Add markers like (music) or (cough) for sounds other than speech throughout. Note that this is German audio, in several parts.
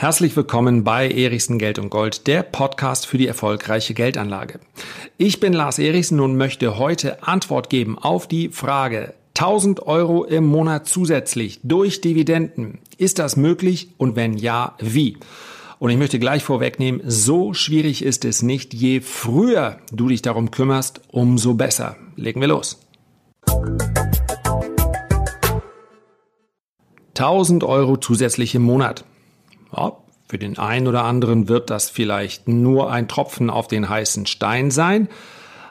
Herzlich willkommen bei Erichsen Geld und Gold, der Podcast für die erfolgreiche Geldanlage. Ich bin Lars Erichsen und möchte heute Antwort geben auf die Frage 1000 Euro im Monat zusätzlich durch Dividenden. Ist das möglich und wenn ja, wie? Und ich möchte gleich vorwegnehmen, so schwierig ist es nicht. Je früher du dich darum kümmerst, umso besser. Legen wir los. 1000 Euro zusätzlich im Monat. Ja, für den einen oder anderen wird das vielleicht nur ein Tropfen auf den heißen Stein sein.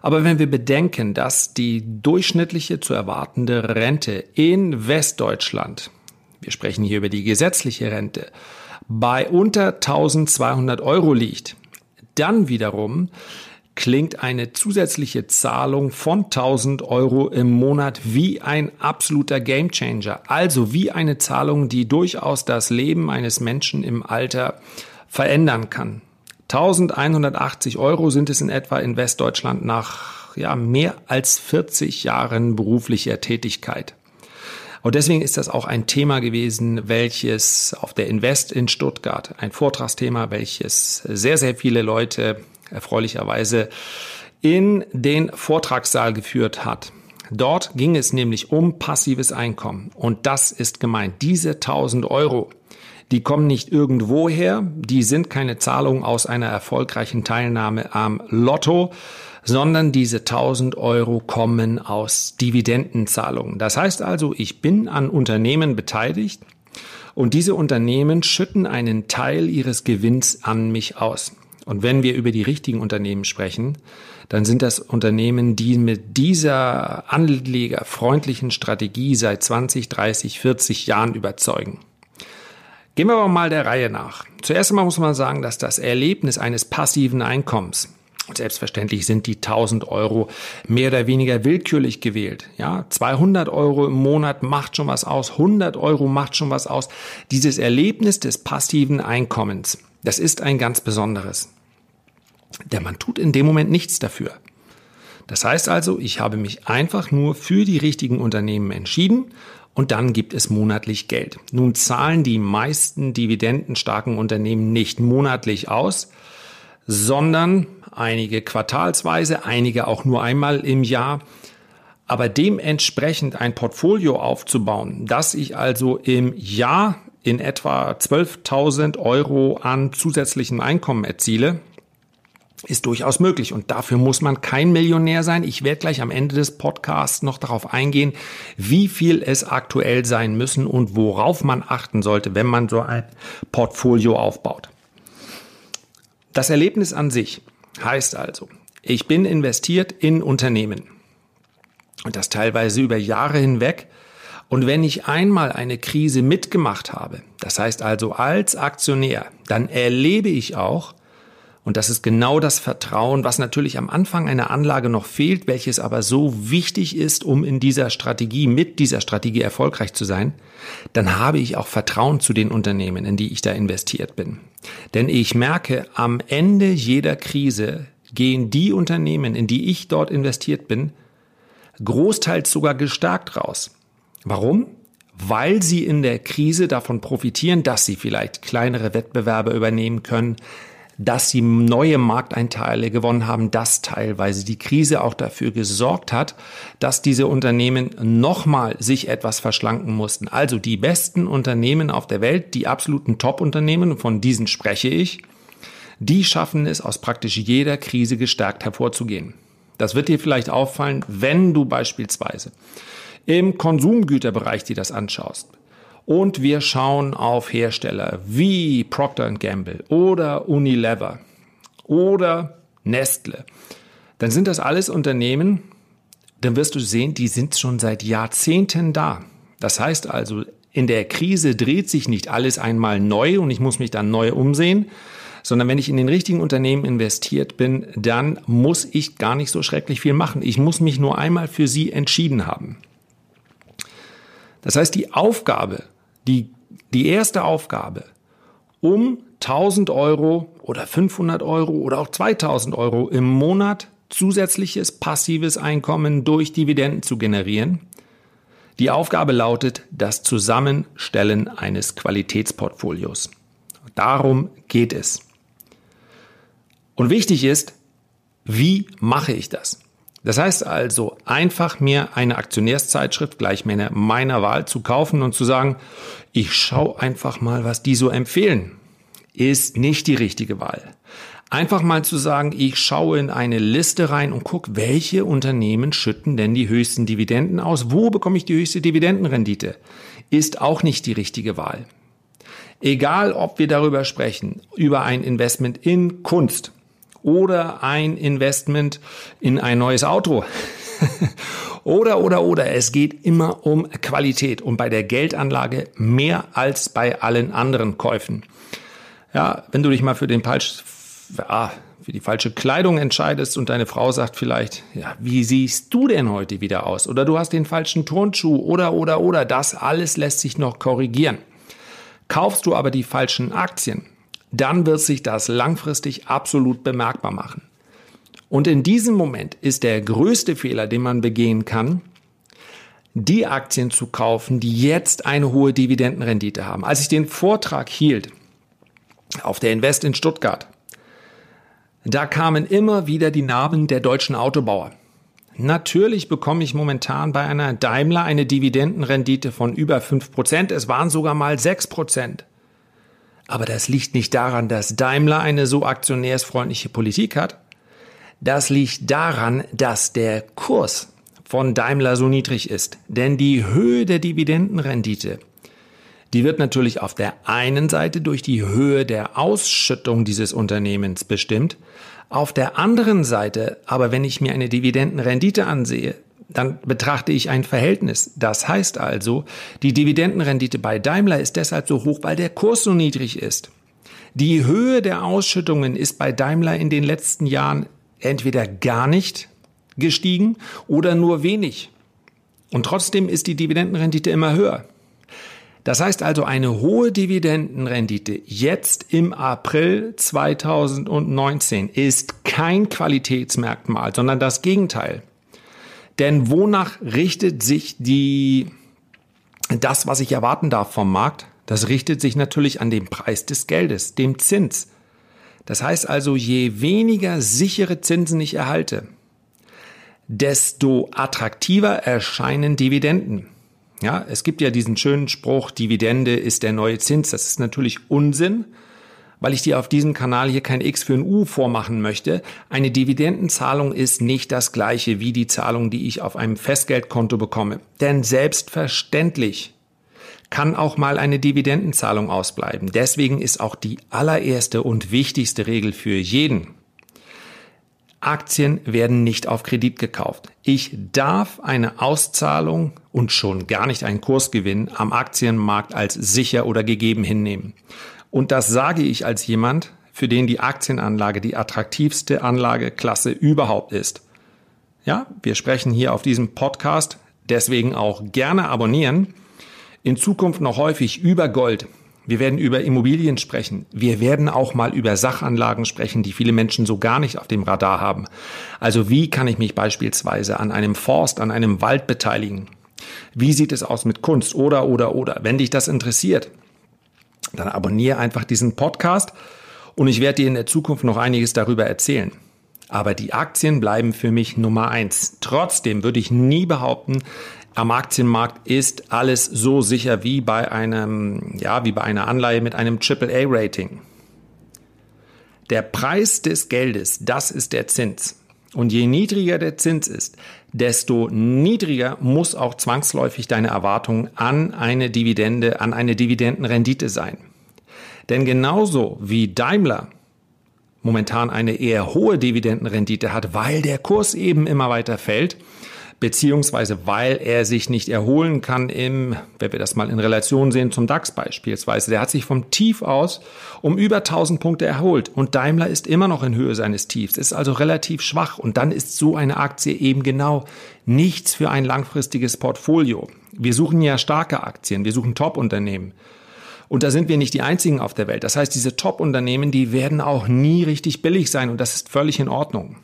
Aber wenn wir bedenken, dass die durchschnittliche zu erwartende Rente in Westdeutschland, wir sprechen hier über die gesetzliche Rente, bei unter 1200 Euro liegt, dann wiederum klingt eine zusätzliche Zahlung von 1000 Euro im Monat wie ein absoluter Gamechanger. Also wie eine Zahlung, die durchaus das Leben eines Menschen im Alter verändern kann. 1180 Euro sind es in etwa in Westdeutschland nach ja, mehr als 40 Jahren beruflicher Tätigkeit. Und deswegen ist das auch ein Thema gewesen, welches auf der Invest in Stuttgart, ein Vortragsthema, welches sehr, sehr viele Leute erfreulicherweise in den Vortragssaal geführt hat. Dort ging es nämlich um passives Einkommen. Und das ist gemeint. Diese 1000 Euro, die kommen nicht irgendwo her. Die sind keine Zahlung aus einer erfolgreichen Teilnahme am Lotto, sondern diese 1000 Euro kommen aus Dividendenzahlungen. Das heißt also, ich bin an Unternehmen beteiligt und diese Unternehmen schütten einen Teil ihres Gewinns an mich aus. Und wenn wir über die richtigen Unternehmen sprechen, dann sind das Unternehmen, die mit dieser anlegerfreundlichen Strategie seit 20, 30, 40 Jahren überzeugen. Gehen wir aber mal der Reihe nach. Zuerst einmal muss man sagen, dass das Erlebnis eines passiven Einkommens und selbstverständlich sind die 1000 Euro mehr oder weniger willkürlich gewählt. Ja, 200 Euro im Monat macht schon was aus, 100 Euro macht schon was aus. Dieses Erlebnis des passiven Einkommens, das ist ein ganz besonderes. Der Mann tut in dem Moment nichts dafür. Das heißt also, ich habe mich einfach nur für die richtigen Unternehmen entschieden und dann gibt es monatlich Geld. Nun zahlen die meisten dividendenstarken Unternehmen nicht monatlich aus, sondern einige quartalsweise, einige auch nur einmal im Jahr. Aber dementsprechend ein Portfolio aufzubauen, dass ich also im Jahr in etwa 12.000 Euro an zusätzlichem Einkommen erziele, ist durchaus möglich. Und dafür muss man kein Millionär sein. Ich werde gleich am Ende des Podcasts noch darauf eingehen, wie viel es aktuell sein müssen und worauf man achten sollte, wenn man so ein Portfolio aufbaut. Das Erlebnis an sich heißt also, ich bin investiert in Unternehmen. Und das teilweise über Jahre hinweg. Und wenn ich einmal eine Krise mitgemacht habe, das heißt also als Aktionär, dann erlebe ich auch, und das ist genau das Vertrauen, was natürlich am Anfang einer Anlage noch fehlt, welches aber so wichtig ist, um in dieser Strategie, mit dieser Strategie erfolgreich zu sein. Dann habe ich auch Vertrauen zu den Unternehmen, in die ich da investiert bin. Denn ich merke, am Ende jeder Krise gehen die Unternehmen, in die ich dort investiert bin, großteils sogar gestärkt raus. Warum? weil sie in der Krise davon profitieren, dass sie vielleicht kleinere Wettbewerber übernehmen können, dass sie neue Markteinteile gewonnen haben, dass teilweise die Krise auch dafür gesorgt hat, dass diese Unternehmen nochmal sich etwas verschlanken mussten. Also die besten Unternehmen auf der Welt, die absoluten Top-Unternehmen, von diesen spreche ich, die schaffen es, aus praktisch jeder Krise gestärkt hervorzugehen. Das wird dir vielleicht auffallen, wenn du beispielsweise im Konsumgüterbereich dir das anschaust. Und wir schauen auf Hersteller wie Procter Gamble oder Unilever oder Nestle. Dann sind das alles Unternehmen, dann wirst du sehen, die sind schon seit Jahrzehnten da. Das heißt also, in der Krise dreht sich nicht alles einmal neu und ich muss mich dann neu umsehen, sondern wenn ich in den richtigen Unternehmen investiert bin, dann muss ich gar nicht so schrecklich viel machen. Ich muss mich nur einmal für sie entschieden haben. Das heißt, die Aufgabe die, die erste Aufgabe, um 1000 Euro oder 500 Euro oder auch 2000 Euro im Monat zusätzliches passives Einkommen durch Dividenden zu generieren. Die Aufgabe lautet das Zusammenstellen eines Qualitätsportfolios. Darum geht es. Und wichtig ist, wie mache ich das? Das heißt also, einfach mir eine Aktionärszeitschrift gleich meiner, meiner Wahl zu kaufen und zu sagen, ich schaue einfach mal, was die so empfehlen, ist nicht die richtige Wahl. Einfach mal zu sagen, ich schaue in eine Liste rein und gucke, welche Unternehmen schütten denn die höchsten Dividenden aus? Wo bekomme ich die höchste Dividendenrendite? Ist auch nicht die richtige Wahl. Egal, ob wir darüber sprechen, über ein Investment in Kunst, oder ein Investment in ein neues Auto. (laughs) oder, oder, oder. Es geht immer um Qualität und bei der Geldanlage mehr als bei allen anderen Käufen. Ja, wenn du dich mal für den falsch, ja, für die falsche Kleidung entscheidest und deine Frau sagt vielleicht, ja, wie siehst du denn heute wieder aus? Oder du hast den falschen Turnschuh oder, oder, oder. Das alles lässt sich noch korrigieren. Kaufst du aber die falschen Aktien, dann wird sich das langfristig absolut bemerkbar machen. Und in diesem Moment ist der größte Fehler, den man begehen kann, die Aktien zu kaufen, die jetzt eine hohe Dividendenrendite haben. Als ich den Vortrag hielt auf der Invest in Stuttgart, da kamen immer wieder die Namen der deutschen Autobauer. Natürlich bekomme ich momentan bei einer Daimler eine Dividendenrendite von über 5%. Es waren sogar mal 6%. Aber das liegt nicht daran, dass Daimler eine so aktionärsfreundliche Politik hat. Das liegt daran, dass der Kurs von Daimler so niedrig ist. Denn die Höhe der Dividendenrendite, die wird natürlich auf der einen Seite durch die Höhe der Ausschüttung dieses Unternehmens bestimmt. Auf der anderen Seite, aber wenn ich mir eine Dividendenrendite ansehe, dann betrachte ich ein Verhältnis. Das heißt also, die Dividendenrendite bei Daimler ist deshalb so hoch, weil der Kurs so niedrig ist. Die Höhe der Ausschüttungen ist bei Daimler in den letzten Jahren entweder gar nicht gestiegen oder nur wenig. Und trotzdem ist die Dividendenrendite immer höher. Das heißt also, eine hohe Dividendenrendite jetzt im April 2019 ist kein Qualitätsmerkmal, sondern das Gegenteil. Denn wonach richtet sich die, das, was ich erwarten darf vom Markt? Das richtet sich natürlich an den Preis des Geldes, dem Zins. Das heißt also, je weniger sichere Zinsen ich erhalte, desto attraktiver erscheinen Dividenden. Ja, es gibt ja diesen schönen Spruch, Dividende ist der neue Zins. Das ist natürlich Unsinn, weil ich dir auf diesem Kanal hier kein X für ein U vormachen möchte. Eine Dividendenzahlung ist nicht das gleiche wie die Zahlung, die ich auf einem Festgeldkonto bekomme. Denn selbstverständlich kann auch mal eine Dividendenzahlung ausbleiben. Deswegen ist auch die allererste und wichtigste Regel für jeden. Aktien werden nicht auf Kredit gekauft. Ich darf eine Auszahlung und schon gar nicht einen Kursgewinn am Aktienmarkt als sicher oder gegeben hinnehmen. Und das sage ich als jemand, für den die Aktienanlage die attraktivste Anlageklasse überhaupt ist. Ja, wir sprechen hier auf diesem Podcast, deswegen auch gerne abonnieren. In Zukunft noch häufig über Gold. Wir werden über Immobilien sprechen. Wir werden auch mal über Sachanlagen sprechen, die viele Menschen so gar nicht auf dem Radar haben. Also wie kann ich mich beispielsweise an einem Forst, an einem Wald beteiligen? Wie sieht es aus mit Kunst? Oder, oder, oder. Wenn dich das interessiert, dann abonniere einfach diesen Podcast und ich werde dir in der Zukunft noch einiges darüber erzählen. Aber die Aktien bleiben für mich Nummer eins. Trotzdem würde ich nie behaupten, am Aktienmarkt ist alles so sicher wie bei einem, ja, wie bei einer Anleihe mit einem AAA-Rating. Der Preis des Geldes, das ist der Zins. Und je niedriger der Zins ist, desto niedriger muss auch zwangsläufig deine Erwartung an eine Dividende, an eine Dividendenrendite sein. Denn genauso wie Daimler momentan eine eher hohe Dividendenrendite hat, weil der Kurs eben immer weiter fällt, beziehungsweise weil er sich nicht erholen kann im, wenn wir das mal in Relation sehen zum DAX beispielsweise, der hat sich vom Tief aus um über 1000 Punkte erholt und Daimler ist immer noch in Höhe seines Tiefs, ist also relativ schwach und dann ist so eine Aktie eben genau nichts für ein langfristiges Portfolio. Wir suchen ja starke Aktien, wir suchen Top-Unternehmen. Und da sind wir nicht die einzigen auf der Welt. Das heißt, diese Top-Unternehmen, die werden auch nie richtig billig sein und das ist völlig in Ordnung.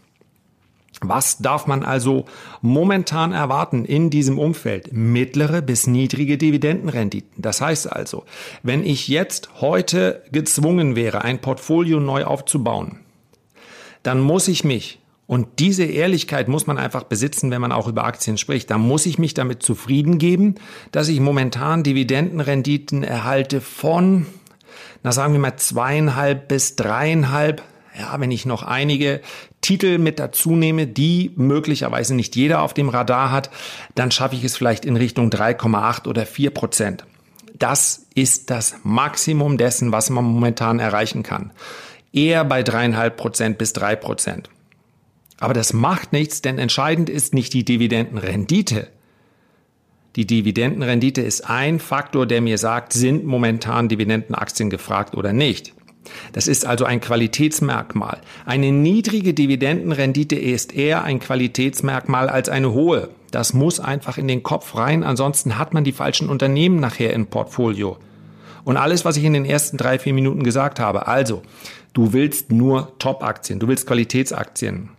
Was darf man also momentan erwarten in diesem Umfeld? Mittlere bis niedrige Dividendenrenditen. Das heißt also, wenn ich jetzt heute gezwungen wäre, ein Portfolio neu aufzubauen, dann muss ich mich, und diese Ehrlichkeit muss man einfach besitzen, wenn man auch über Aktien spricht, dann muss ich mich damit zufrieden geben, dass ich momentan Dividendenrenditen erhalte von, na sagen wir mal zweieinhalb bis dreieinhalb ja, wenn ich noch einige Titel mit dazu nehme, die möglicherweise nicht jeder auf dem Radar hat, dann schaffe ich es vielleicht in Richtung 3,8 oder 4 Prozent. Das ist das Maximum dessen, was man momentan erreichen kann. Eher bei dreieinhalb Prozent bis drei Prozent. Aber das macht nichts, denn entscheidend ist nicht die Dividendenrendite. Die Dividendenrendite ist ein Faktor, der mir sagt, sind momentan Dividendenaktien gefragt oder nicht. Das ist also ein Qualitätsmerkmal. Eine niedrige Dividendenrendite ist eher ein Qualitätsmerkmal als eine hohe. Das muss einfach in den Kopf rein, ansonsten hat man die falschen Unternehmen nachher im Portfolio. Und alles, was ich in den ersten drei, vier Minuten gesagt habe, also, du willst nur Top-Aktien, du willst Qualitätsaktien.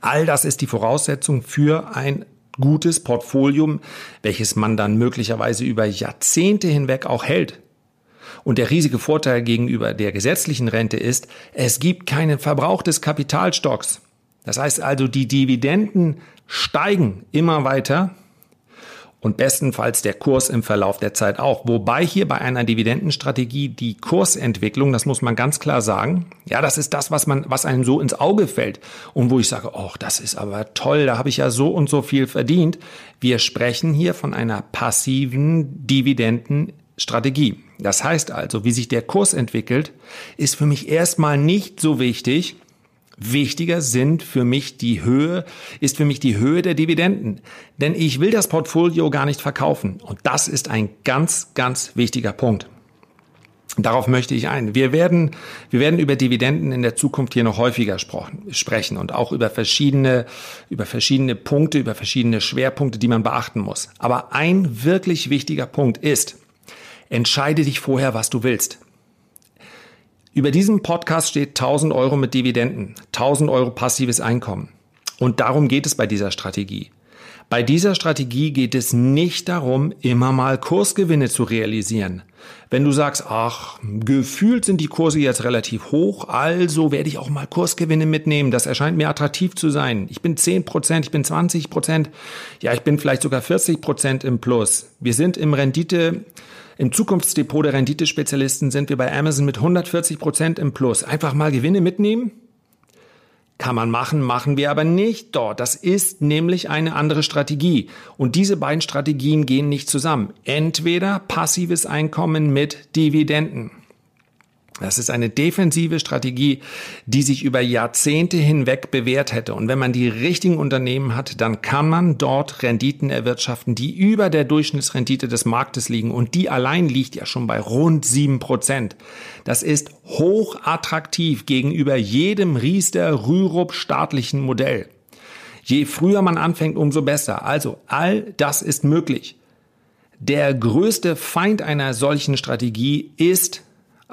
All das ist die Voraussetzung für ein gutes Portfolio, welches man dann möglicherweise über Jahrzehnte hinweg auch hält. Und der riesige Vorteil gegenüber der gesetzlichen Rente ist, es gibt keinen Verbrauch des Kapitalstocks. Das heißt also, die Dividenden steigen immer weiter und bestenfalls der Kurs im Verlauf der Zeit auch. Wobei hier bei einer Dividendenstrategie die Kursentwicklung, das muss man ganz klar sagen, ja, das ist das, was man, was einem so ins Auge fällt und wo ich sage, oh, das ist aber toll, da habe ich ja so und so viel verdient. Wir sprechen hier von einer passiven Dividenden Strategie. Das heißt also, wie sich der Kurs entwickelt, ist für mich erstmal nicht so wichtig. Wichtiger sind für mich die Höhe, ist für mich die Höhe der Dividenden. Denn ich will das Portfolio gar nicht verkaufen. Und das ist ein ganz, ganz wichtiger Punkt. Darauf möchte ich ein. Wir werden, wir werden über Dividenden in der Zukunft hier noch häufiger sprechen und auch über verschiedene, über verschiedene Punkte, über verschiedene Schwerpunkte, die man beachten muss. Aber ein wirklich wichtiger Punkt ist, Entscheide dich vorher, was du willst. Über diesem Podcast steht 1000 Euro mit Dividenden, 1000 Euro passives Einkommen. Und darum geht es bei dieser Strategie. Bei dieser Strategie geht es nicht darum, immer mal Kursgewinne zu realisieren. Wenn du sagst, ach, gefühlt sind die Kurse jetzt relativ hoch, also werde ich auch mal Kursgewinne mitnehmen. Das erscheint mir attraktiv zu sein. Ich bin 10 Prozent, ich bin 20 Prozent, ja, ich bin vielleicht sogar 40 Prozent im Plus. Wir sind im Rendite, im Zukunftsdepot der Renditespezialisten sind wir bei Amazon mit 140 Prozent im Plus. Einfach mal Gewinne mitnehmen? Kann man machen, machen wir aber nicht dort. Das ist nämlich eine andere Strategie. Und diese beiden Strategien gehen nicht zusammen. Entweder passives Einkommen mit Dividenden. Das ist eine defensive Strategie, die sich über Jahrzehnte hinweg bewährt hätte. Und wenn man die richtigen Unternehmen hat, dann kann man dort Renditen erwirtschaften, die über der Durchschnittsrendite des Marktes liegen. Und die allein liegt ja schon bei rund sieben Prozent. Das ist hoch attraktiv gegenüber jedem Riester Rürup staatlichen Modell. Je früher man anfängt, umso besser. Also all das ist möglich. Der größte Feind einer solchen Strategie ist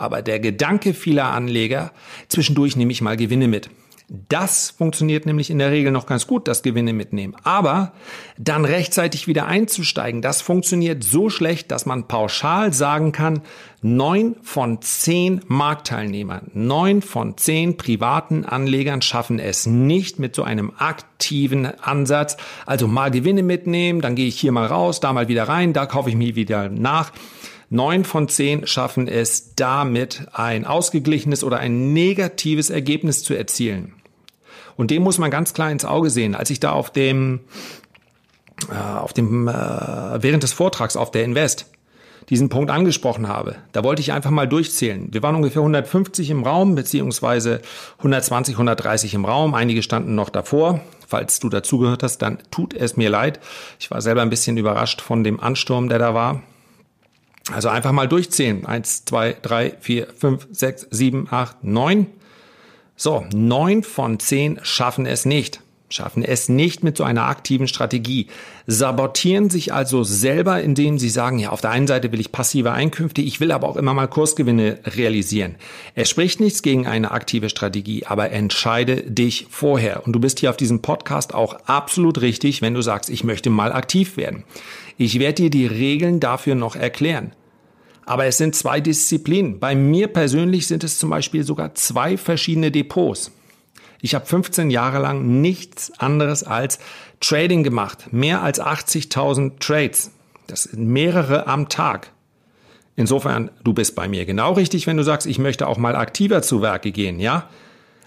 aber der Gedanke vieler Anleger, zwischendurch nehme ich mal Gewinne mit. Das funktioniert nämlich in der Regel noch ganz gut, das Gewinne mitnehmen. Aber dann rechtzeitig wieder einzusteigen, das funktioniert so schlecht, dass man pauschal sagen kann, neun von zehn Marktteilnehmern, neun von zehn privaten Anlegern schaffen es nicht mit so einem aktiven Ansatz. Also mal Gewinne mitnehmen, dann gehe ich hier mal raus, da mal wieder rein, da kaufe ich mir wieder nach. Neun von zehn schaffen es damit, ein ausgeglichenes oder ein negatives Ergebnis zu erzielen. Und dem muss man ganz klar ins Auge sehen. Als ich da auf dem, äh, auf dem äh, während des Vortrags auf der Invest diesen Punkt angesprochen habe, da wollte ich einfach mal durchzählen. Wir waren ungefähr 150 im Raum, beziehungsweise 120, 130 im Raum. Einige standen noch davor. Falls du dazugehört hast, dann tut es mir leid. Ich war selber ein bisschen überrascht von dem Ansturm, der da war. Also einfach mal durchzählen. Eins, zwei, drei, vier, fünf, sechs, sieben, acht, neun. So, neun von zehn schaffen es nicht. schaffen es nicht mit so einer aktiven Strategie, sabotieren sich also selber, indem sie sagen, ja, auf der einen Seite will ich passive Einkünfte, ich will aber auch immer mal Kursgewinne realisieren. Es spricht nichts gegen eine aktive Strategie, aber entscheide dich vorher. Und du bist hier auf diesem Podcast auch absolut richtig, wenn du sagst, ich möchte mal aktiv werden. Ich werde dir die Regeln dafür noch erklären. Aber es sind zwei Disziplinen. Bei mir persönlich sind es zum Beispiel sogar zwei verschiedene Depots. Ich habe 15 Jahre lang nichts anderes als Trading gemacht. Mehr als 80.000 Trades. Das sind mehrere am Tag. Insofern, du bist bei mir genau richtig, wenn du sagst, ich möchte auch mal aktiver zu Werke gehen, ja?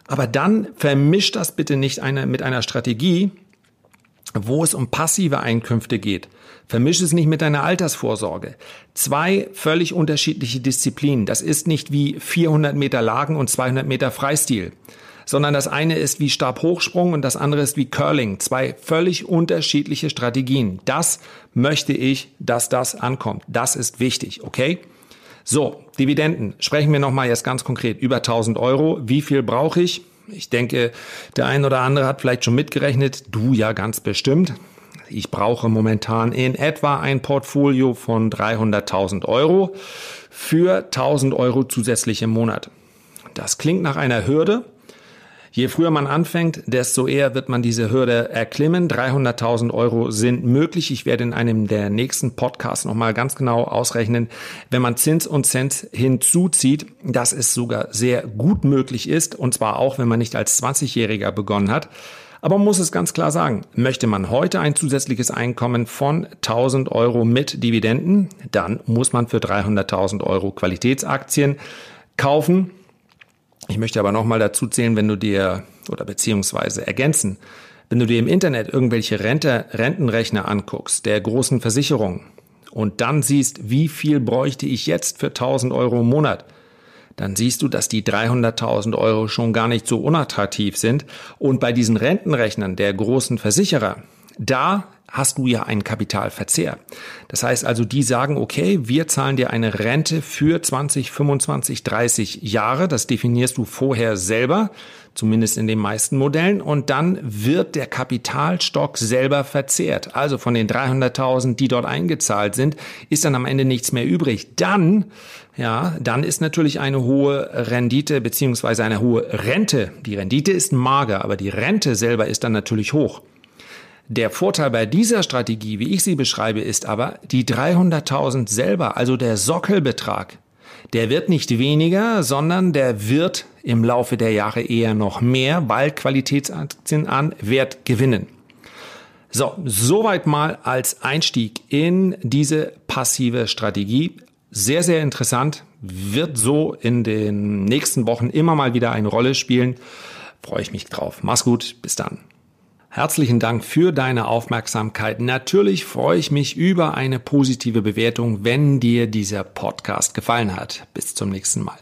Aber dann vermisch das bitte nicht eine, mit einer Strategie, wo es um passive Einkünfte geht. Vermisch es nicht mit deiner Altersvorsorge. Zwei völlig unterschiedliche Disziplinen. Das ist nicht wie 400 Meter Lagen und 200 Meter Freistil sondern das eine ist wie Stabhochsprung und das andere ist wie Curling. Zwei völlig unterschiedliche Strategien. Das möchte ich, dass das ankommt. Das ist wichtig, okay? So, Dividenden. Sprechen wir nochmal jetzt ganz konkret über 1000 Euro. Wie viel brauche ich? Ich denke, der ein oder andere hat vielleicht schon mitgerechnet. Du ja ganz bestimmt. Ich brauche momentan in etwa ein Portfolio von 300.000 Euro für 1000 Euro zusätzlich im Monat. Das klingt nach einer Hürde, Je früher man anfängt, desto eher wird man diese Hürde erklimmen. 300.000 Euro sind möglich. Ich werde in einem der nächsten Podcasts nochmal ganz genau ausrechnen, wenn man Zins und Cent hinzuzieht, dass es sogar sehr gut möglich ist. Und zwar auch, wenn man nicht als 20-Jähriger begonnen hat. Aber man muss es ganz klar sagen, möchte man heute ein zusätzliches Einkommen von 1000 Euro mit Dividenden, dann muss man für 300.000 Euro Qualitätsaktien kaufen. Ich möchte aber nochmal dazu zählen, wenn du dir oder beziehungsweise ergänzen, wenn du dir im Internet irgendwelche Rente, Rentenrechner anguckst, der großen Versicherungen, und dann siehst, wie viel bräuchte ich jetzt für 1000 Euro im Monat, dann siehst du, dass die 300.000 Euro schon gar nicht so unattraktiv sind. Und bei diesen Rentenrechnern der großen Versicherer, da hast du ja einen Kapitalverzehr. Das heißt also, die sagen, okay, wir zahlen dir eine Rente für 20, 25, 30 Jahre. Das definierst du vorher selber, zumindest in den meisten Modellen. Und dann wird der Kapitalstock selber verzehrt. Also von den 300.000, die dort eingezahlt sind, ist dann am Ende nichts mehr übrig. Dann, ja, dann ist natürlich eine hohe Rendite beziehungsweise eine hohe Rente. Die Rendite ist mager, aber die Rente selber ist dann natürlich hoch. Der Vorteil bei dieser Strategie, wie ich sie beschreibe, ist aber, die 300.000 selber, also der Sockelbetrag, der wird nicht weniger, sondern der wird im Laufe der Jahre eher noch mehr, weil Qualitätsaktien an Wert gewinnen. So, soweit mal als Einstieg in diese passive Strategie. Sehr, sehr interessant, wird so in den nächsten Wochen immer mal wieder eine Rolle spielen. Freue ich mich drauf. Mach's gut, bis dann. Herzlichen Dank für deine Aufmerksamkeit. Natürlich freue ich mich über eine positive Bewertung, wenn dir dieser Podcast gefallen hat. Bis zum nächsten Mal.